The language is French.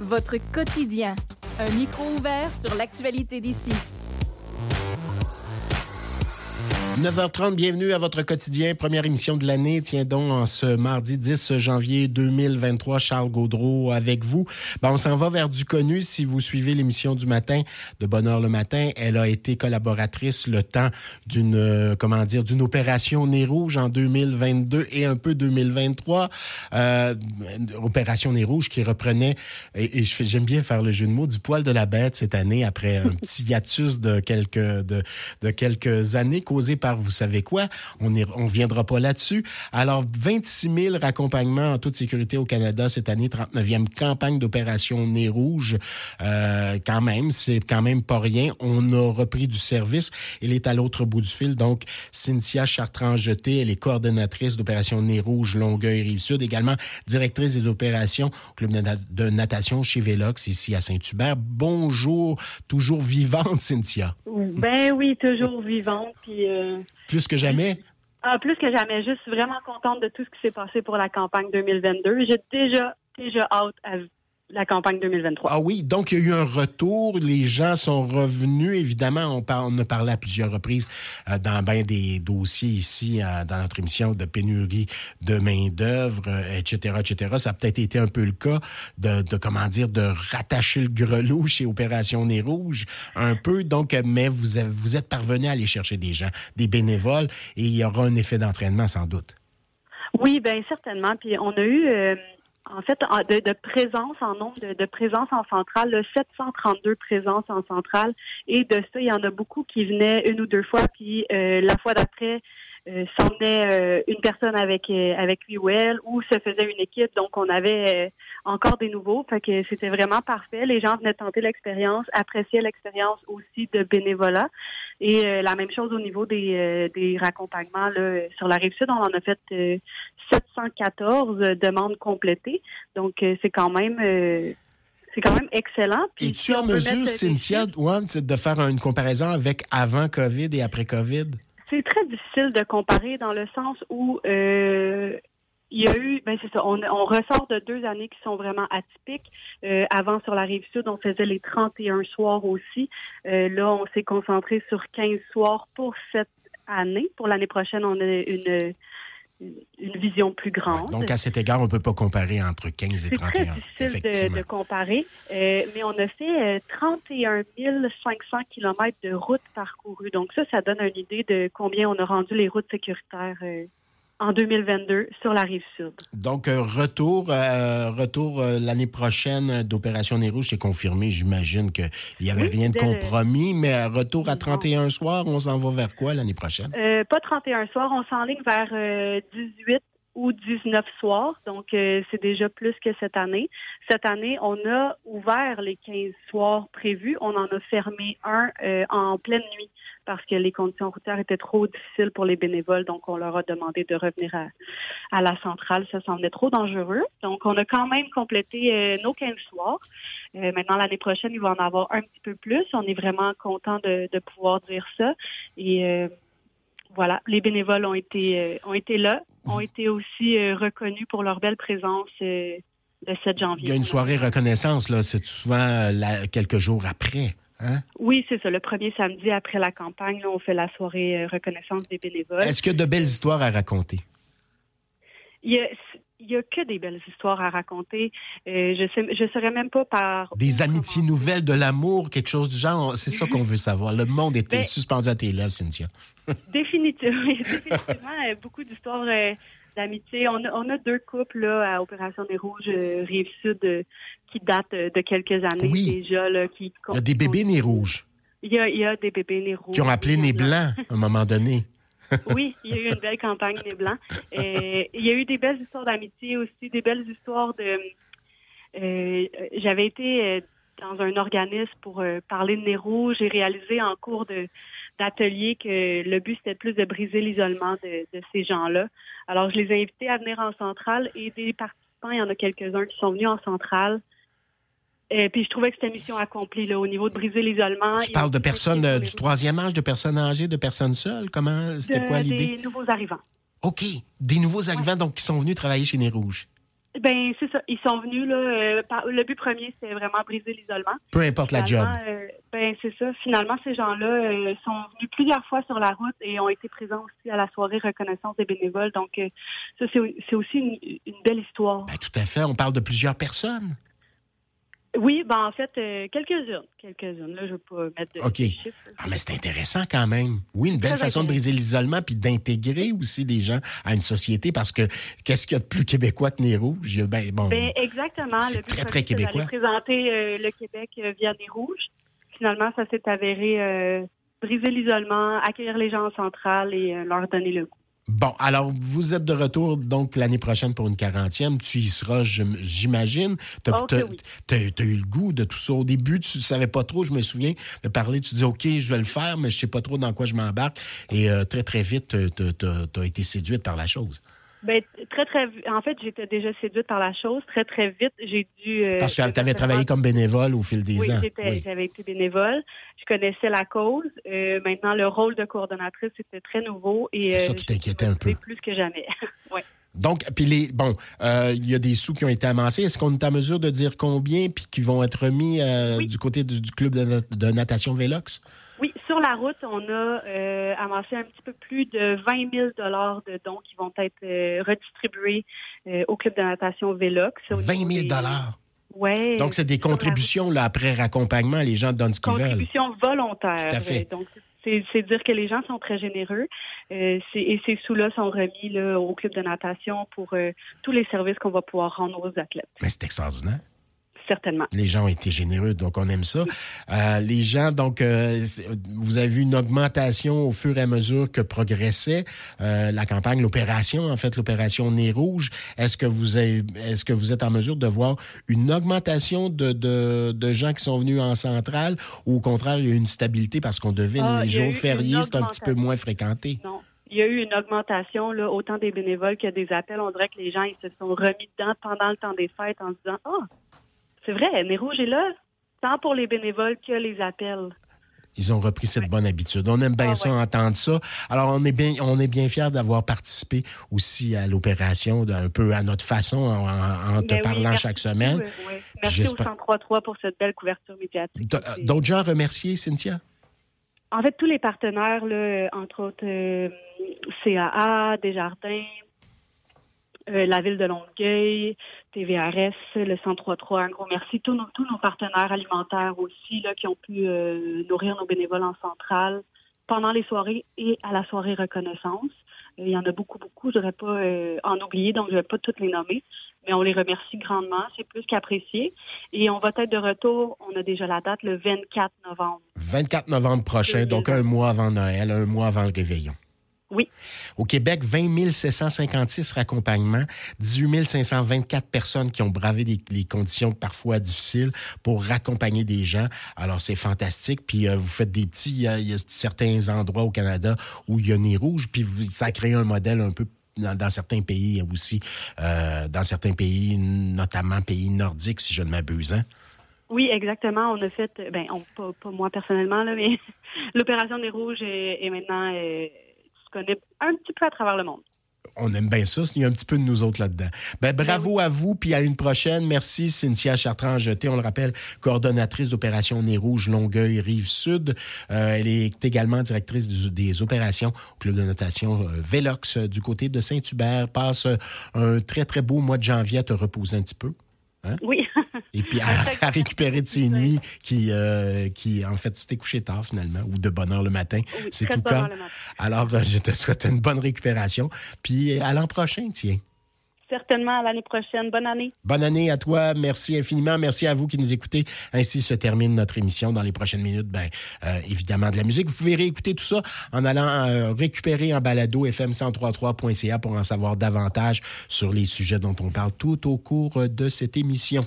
votre quotidien. Un micro ouvert sur l'actualité d'ici. 9h30, bienvenue à votre quotidien. Première émission de l'année. Tiens donc, en ce mardi 10 janvier 2023, Charles Gaudreau avec vous. Ben, on s'en va vers du connu. Si vous suivez l'émission du matin, de Bonheur le matin, elle a été collaboratrice le temps d'une, euh, comment dire, d'une opération Nez Rouge en 2022 et un peu 2023. Euh, opération Nez Rouge qui reprenait, et, j'aime bien faire le jeu de mots, du poil de la bête cette année après un petit hiatus de quelques, de quelques années causé par vous savez quoi? On ne on viendra pas là-dessus. Alors, 26 000 raccompagnements en toute sécurité au Canada cette année, 39e campagne d'opération Nez Rouge. Euh, quand même, c'est quand même pas rien. On a repris du service. Elle est à l'autre bout du fil. Donc, Cynthia Chartrand-Jeté, elle est coordonnatrice d'opération Nez Rouge Longueuil-Rive-Sud, également directrice des opérations au club de natation chez Vélox, ici à Saint-Hubert. Bonjour, toujours vivante, Cynthia. Ben oui, toujours vivante. Puis, euh, plus que jamais? Ah, plus que jamais. Je suis vraiment contente de tout ce qui s'est passé pour la campagne 2022. J'ai déjà, déjà hâte à la campagne 2023. Ah oui, donc il y a eu un retour, les gens sont revenus. Évidemment, on, on a parlé à plusieurs reprises euh, dans bien des dossiers ici, euh, dans notre émission de pénurie de main-d'œuvre, etc., euh, etc. Ça a peut-être été un peu le cas de, de, comment dire, de rattacher le grelot chez Opération Nez Rouge, un peu. Donc, mais vous, avez, vous êtes parvenu à aller chercher des gens, des bénévoles, et il y aura un effet d'entraînement sans doute. Oui, bien certainement. Puis on a eu en fait, de, de, présence en nombre de, de présence en centrale, le 732 présences en centrale. Et de ça, il y en a beaucoup qui venaient une ou deux fois, puis euh, la fois d'après, euh, s'emmenait euh, une personne avec euh, avec lui ou elle, ou se faisait une équipe. Donc, on avait euh, encore des nouveaux. Fait que c'était vraiment parfait. Les gens venaient tenter l'expérience, apprécier l'expérience aussi de bénévolat. Et la même chose au niveau des, des raccompagnements là, sur la rive sud, on en a fait 714 demandes complétées. Donc, c'est quand même c'est quand même excellent. Et tu en mesure, Cynthia, de faire une comparaison avec avant COVID et après COVID? C'est très difficile de comparer dans le sens où euh, il y a eu, ben c'est ça, on, on, ressort de deux années qui sont vraiment atypiques. Euh, avant, sur la rive sud, on faisait les 31 soirs aussi. Euh, là, on s'est concentré sur 15 soirs pour cette année. Pour l'année prochaine, on a une une vision plus grande. donc, à cet égard, on ne peut pas comparer entre 15 et 31. C'est très difficile de, comparer, euh, mais on a fait 31 euh, 500 km de routes parcourues. Donc, ça, ça donne une idée de combien on a rendu les routes sécuritaires euh, en 2022 sur la rive sud. Donc, euh, retour, euh, retour euh, l'année prochaine d'Opération Nez Rouge, c'est confirmé. J'imagine qu'il n'y avait rien de compromis, mais retour à 31 soirs, on s'en va vers quoi l'année prochaine? pas 31 soirs, on s'enligne vers 18 ou 19 soirs. Donc, c'est déjà plus que cette année. Cette année, on a ouvert les 15 soirs prévus. On en a fermé un en pleine nuit parce que les conditions routières étaient trop difficiles pour les bénévoles. Donc, on leur a demandé de revenir à, la centrale. Ça semblait trop dangereux. Donc, on a quand même complété euh, nos 15 soirs. Euh, maintenant, l'année prochaine, il va en avoir un petit peu plus. On est vraiment content de, pouvoir dire ça. Et euh, voilà, les bénévoles ont été ont été là, ont été aussi reconnus pour leur belle présence le 7 janvier. Il y a une soirée reconnaissance, là. C'est souvent quelques jours après. Hein? Oui, c'est ça. Le premier samedi après la campagne, on fait la soirée euh, reconnaissance des bénévoles. Est-ce qu'il y a de belles histoires à raconter? Il y a, que des belles histoires à raconter. Euh, je sais, je serais même pas par. Des amitiés nouvelles, de l'amour, quelque chose du genre. C'est ça qu'on veut savoir. Le monde était ben, suspendu à tes lèvres, Cynthia. définitivement, définitivement euh, beaucoup d'histoires d'amitié. On a, on a, deux couples là, à Opération des Rouges, Rive-Sud, qui datent de quelques années déjà. Là, qui, il y a des bébés nez rouges. Il y, a, il y a des bébés nez rouges. Qui ont appelé nez blanc à un moment donné. oui, il y a eu une belle campagne nez blanc. Et il y a eu des belles histoires d'amitié aussi, des belles histoires de... Euh, J'avais été euh, dans un organisme pour euh, parler de nez rouge et réalisé en cours de d'atelier que le but c'était plus de briser l'isolement de, de, ces gens-là. Alors je les ai invités à venir en centrale et des participants, il y en a quelques-uns qui sont venus en centrale et euh, puis je trouvais que c'était mission accomplie là, au niveau de briser l'isolement. Tu parles de personnes euh, du troisième âge, de personnes âgées, de personnes seules? Comment c'était quoi l'idée? Des nouveaux arrivants. OK, des nouveaux arrivants donc qui sont venus travailler chez Nez Rouges. Ben c'est ça. Ils sont venus là. euh, par- le but premier, c'était vraiment briser l'isolement. Peu importe la job. Euh, ben c'est ça. Finalement, ces gens-là euh, sont venus plusieurs fois sur la route et ont été présents aussi à la soirée reconnaissance des bénévoles. Donc euh, ça, c'est aussi une, une belle histoire. Ben, tout à fait. On parle de plusieurs personnes. Oui, ben en fait, euh, quelques-unes, quelques-unes. Là, je veux pas mettre de OK. chiffres. Ah, mais c'est intéressant quand même. Oui, une belle façon de briser l'isolement puis d'intégrer aussi des gens à une société parce que qu'est-ce qu'il y a de plus québécois que Nez Rouge? Ben, bon, Ben, exactement. C'est très, très québécois. présenter euh, le Québec via des rouges. Finalement, ça s'est avéré euh, briser l'isolement, accueillir les gens en centrale et euh, leur donner le goût. Bon, alors vous êtes de retour donc l'année prochaine pour une quarantième. Tu y seras, j'imagine. Tu Oh oui. as, eu le goût de tout ça. Au début, tu ne savais pas trop, je me souviens, de parler. Tu dis, OK, je vais le faire, mais je sais pas trop dans quoi je m'embarque. Et euh, très, très vite, tu as été séduite par la chose. Ben, très, très En fait, j'étais déjà séduite par la chose. Très, très vite, j'ai dû. euh, Parce que tu avais travaillé comme bénévole au fil des Oui, ans. j'étais- Oui. j'avais été bénévole. Je connaissais la cause. Euh, maintenant, le rôle de coordonnatrice était très nouveau et C'était ça euh, qui t'inquiétait un peu. plus que jamais. ouais. Donc, puis les, bon, euh, il y a des sous qui ont été amassés. Est-ce qu'on est en mesure de dire combien puis qui vont être remis euh, Oui. du côté du, du club de, de natation Vélox? Oui, sur la route, on a euh, amassé un petit peu plus de 20 000 dollars de dons qui vont être euh, redistribués euh, au club de natation Vélox. Au 20 niveau 000 des- dollars? Ouais. Donc, c'est des contributions là, après raccompagnement. Les gens donnent ce qu'ils veulent. Contribution volontaire. Tout à fait. Donc, c'est dire que les gens sont très généreux. Euh, c'est- et ces sous-là sont remis là, au club de natation pour euh, tous les services qu'on va pouvoir rendre aux athlètes, Mais c'est extraordinaire. Certainement. Les gens ont été généreux, donc on aime ça. Euh, les gens, donc, euh, vous avez vu une augmentation au fur et à mesure que progressait euh, la campagne, l'opération, en fait, l'opération Nez Rouge. Est-ce que vous avez, est-ce que vous êtes en mesure de voir une augmentation de, de, de gens qui sont venus en centrale ou au contraire, il y a eu une stabilité parce qu'on devine Ah, les jours fériés, c'est un petit peu moins fréquenté? Non. Il y a eu une augmentation, là, autant des bénévoles que des appels. On dirait que les gens ils se sont remis dedans pendant le temps des fêtes en se disant Ah, c'est vrai, Nez Rouge est là, tant pour les bénévoles que les appels. Ils ont repris cette bonne habitude. On aime bien Ah, ça, ouais. entendre ça. Alors, on est bien, on est bien fiers d'avoir participé aussi à l'opération, d'un peu à notre façon, en, te Ben oui, parlant merci chaque semaine. euh, ouais. Merci au j'espère- 103.3 pour cette belle couverture médiatique. C'est- D'autres gens à remercier, Cynthia? En fait, tous les partenaires, là, euh, entre autres euh, CAA, Desjardins, euh, la ville de Longueuil, TVRS, le 1033, un gros merci. Tous nos, tous nos partenaires alimentaires aussi là, qui ont pu euh, nourrir nos bénévoles en centrale pendant les soirées et à la soirée reconnaissance. Euh, Il y en a beaucoup, beaucoup. Je ne pas euh, en oublier, donc je ne vais pas toutes les nommer. Mais on les remercie grandement. C'est plus qu'apprécié. Et on va être de retour. On a déjà la date le 24 novembre. 24 novembre prochain, donc un mois avant Noël, un mois avant le réveillon. Oui. Au Québec, 20 756 raccompagnements, 18 524 personnes qui ont bravé des, les conditions parfois difficiles pour raccompagner des gens. Alors, c'est fantastique. Puis, euh, vous faites des petits... Il y, a, il y a certains endroits au Canada où il y a nez rouge, puis vous- ça a créé un modèle un peu dans, dans certains pays aussi, euh, dans certains pays, notamment pays nordiques, si je ne m'abuse. hein? Oui, exactement. On a fait, ben, on, pas, pas moi personnellement, là, mais l'opération des Rouges est, est maintenant disponible un petit peu à travers le monde. On aime bien ça. Il y a un petit peu de nous autres là-dedans. Ben, bravo à vous, puis à une prochaine. Merci, Cynthia Chartrand-Jeté. On le rappelle, coordonnatrice d'opération Nez Rouge Longueuil Rive-Sud. Euh, elle est également directrice des opérations au club de notation euh, Vélox euh, du côté de Saint-Hubert. Passe un très, très beau mois de janvier à te reposer un petit peu. Oui. Et puis à, à récupérer de ces nuits qui, euh, qui, en fait, tu t'es couché tard finalement, ou de bonne heure le matin. Oui, C'est tout cas. Alors, euh, je te souhaite une bonne récupération. Puis à l'an prochain, tiens. Certainement à l'année prochaine. Bonne année. Bonne année à toi. Merci infiniment. Merci à vous qui nous écoutez. Ainsi se termine notre émission. Dans les prochaines minutes, ben, euh, évidemment, de la musique. Vous pouvez réécouter tout ça en allant euh, récupérer en balado fm1033.ca pour en savoir davantage sur les sujets dont on parle tout au cours de cette émission.